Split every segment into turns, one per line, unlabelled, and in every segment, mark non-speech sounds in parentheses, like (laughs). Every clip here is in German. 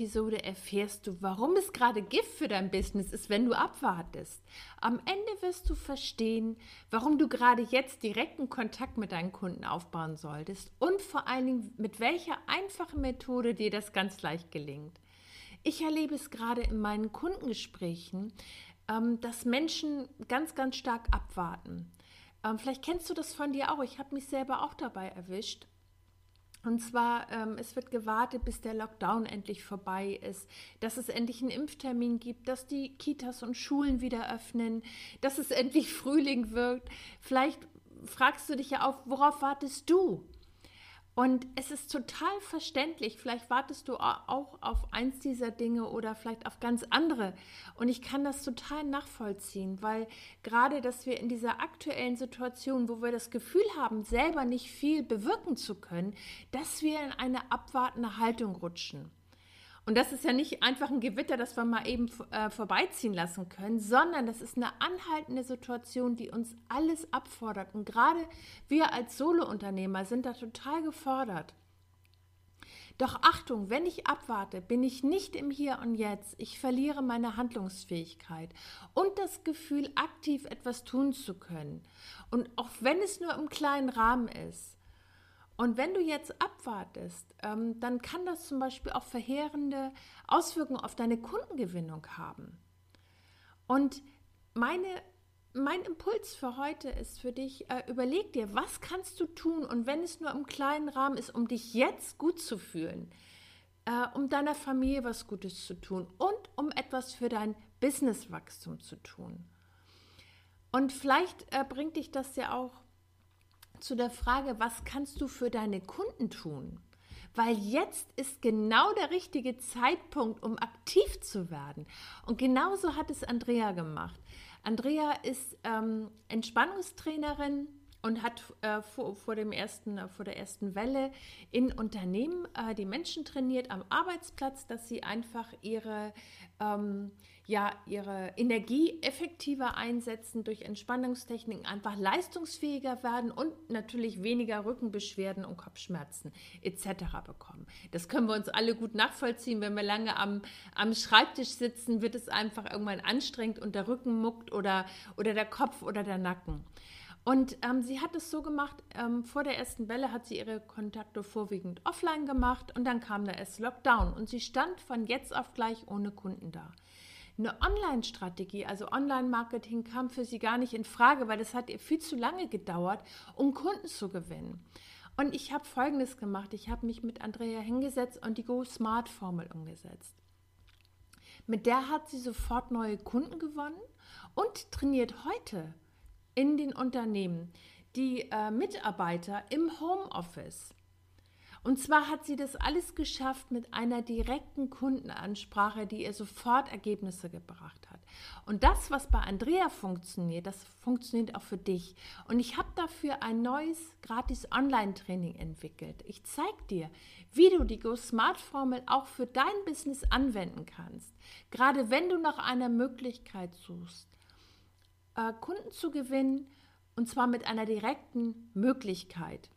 Episode erfährst du, warum es gerade Gift für dein Business ist, wenn du abwartest. Am Ende wirst du verstehen, warum du gerade jetzt direkten Kontakt mit deinen Kunden aufbauen solltest und vor allen Dingen, mit welcher einfachen Methode dir das ganz leicht gelingt. Ich erlebe es gerade in meinen Kundengesprächen, ähm, dass Menschen ganz, ganz stark abwarten. Ähm, vielleicht kennst du das von dir auch. Ich habe mich selber auch dabei erwischt. Und zwar, ähm, es wird gewartet, bis der Lockdown endlich vorbei ist, dass es endlich einen Impftermin gibt, dass die Kitas und Schulen wieder öffnen, dass es endlich (laughs) Frühling wird. Vielleicht fragst du dich ja auch, worauf wartest du? Und es ist total verständlich. Vielleicht wartest du auch auf eins dieser Dinge oder vielleicht auf ganz andere. Und ich kann das total nachvollziehen, weil gerade, dass wir in dieser aktuellen Situation, wo wir das Gefühl haben, selber nicht viel bewirken zu können, dass wir in eine abwartende Haltung rutschen. Und das ist ja nicht einfach ein Gewitter, das wir mal eben äh, vorbeiziehen lassen können, sondern das ist eine anhaltende Situation, die uns alles abfordert. Und gerade wir als Solounternehmer sind da total gefordert. Doch Achtung, wenn ich abwarte, bin ich nicht im Hier und Jetzt. Ich verliere meine Handlungsfähigkeit und das Gefühl, aktiv etwas tun zu können. Und auch wenn es nur im kleinen Rahmen ist. Und wenn du jetzt abwartest, ähm, dann kann das zum Beispiel auch verheerende Auswirkungen auf deine Kundengewinnung haben. Und meine, mein Impuls für heute ist für dich, äh, überleg dir, was kannst du tun und wenn es nur im kleinen Rahmen ist, um dich jetzt gut zu fühlen, äh, um deiner Familie was Gutes zu tun und um etwas für dein Businesswachstum zu tun. Und vielleicht äh, bringt dich das ja auch zu der Frage, was kannst du für deine Kunden tun? Weil jetzt ist genau der richtige Zeitpunkt, um aktiv zu werden. Und genauso hat es Andrea gemacht. Andrea ist ähm, Entspannungstrainerin und hat äh, vor, vor, dem ersten, äh, vor der ersten Welle in Unternehmen äh, die Menschen trainiert am Arbeitsplatz, dass sie einfach ihre ähm, ja ihre Energie effektiver einsetzen, durch Entspannungstechniken einfach leistungsfähiger werden und natürlich weniger Rückenbeschwerden und Kopfschmerzen etc. bekommen. Das können wir uns alle gut nachvollziehen. Wenn wir lange am, am Schreibtisch sitzen, wird es einfach irgendwann anstrengend und der Rücken muckt oder, oder der Kopf oder der Nacken. Und ähm, sie hat es so gemacht, ähm, vor der ersten Welle hat sie ihre Kontakte vorwiegend offline gemacht und dann kam der erste Lockdown und sie stand von jetzt auf gleich ohne Kunden da. Eine Online-Strategie, also Online-Marketing, kam für sie gar nicht in Frage, weil das hat ihr viel zu lange gedauert, um Kunden zu gewinnen. Und ich habe Folgendes gemacht. Ich habe mich mit Andrea hingesetzt und die Go-Smart-Formel umgesetzt. Mit der hat sie sofort neue Kunden gewonnen und trainiert heute in den Unternehmen die äh, Mitarbeiter im Homeoffice. Und zwar hat sie das alles geschafft mit einer direkten Kundenansprache, die ihr sofort Ergebnisse gebracht hat. Und das, was bei Andrea funktioniert, das funktioniert auch für dich. Und ich habe dafür ein neues gratis Online-Training entwickelt. Ich zeige dir, wie du die Go Smart Formel auch für dein Business anwenden kannst. Gerade wenn du nach einer Möglichkeit suchst, äh, Kunden zu gewinnen, und zwar mit einer direkten Möglichkeit.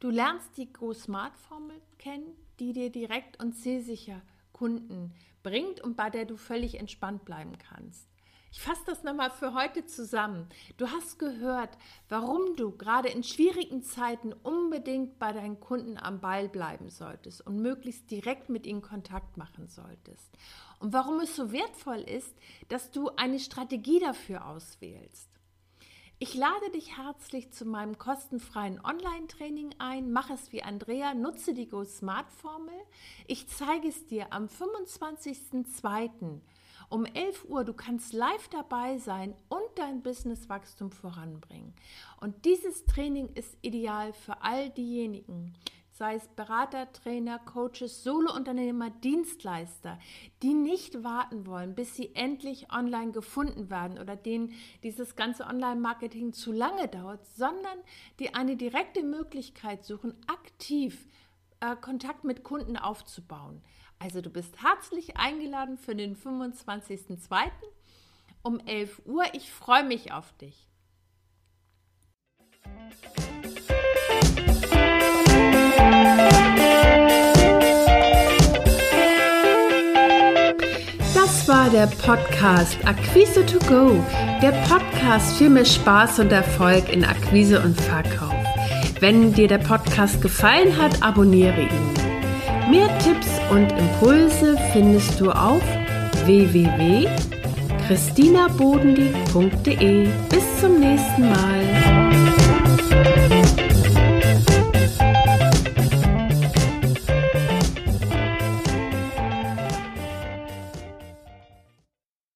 Du lernst die Go-Smart-Formel kennen, die dir direkt und zielsicher Kunden bringt und bei der du völlig entspannt bleiben kannst. Ich fasse das nochmal für heute zusammen. Du hast gehört, warum du gerade in schwierigen Zeiten unbedingt bei deinen Kunden am Ball bleiben solltest und möglichst direkt mit ihnen Kontakt machen solltest. Und warum es so wertvoll ist, dass du eine Strategie dafür auswählst. Ich lade dich herzlich zu meinem kostenfreien Online-Training ein. Mach es wie Andrea, nutze die Go Smart Formel. Ich zeige es dir am 25.02. um 11 Uhr. Du kannst live dabei sein und dein Businesswachstum voranbringen. Und dieses Training ist ideal für all diejenigen, sei es Berater, Trainer, Coaches, Solounternehmer, Dienstleister, die nicht warten wollen, bis sie endlich online gefunden werden oder denen dieses ganze Online-Marketing zu lange dauert, sondern die eine direkte Möglichkeit suchen, aktiv äh, Kontakt mit Kunden aufzubauen. Also du bist herzlich eingeladen für den 25.02. um 11 Uhr. Ich freue mich auf dich. Das war der Podcast Akquise to Go, der Podcast für mehr Spaß und Erfolg in Akquise und Verkauf. Wenn dir der Podcast gefallen hat, abonniere ihn. Mehr Tipps und Impulse findest du auf www.christinabodendieck.de. Bis zum nächsten Mal.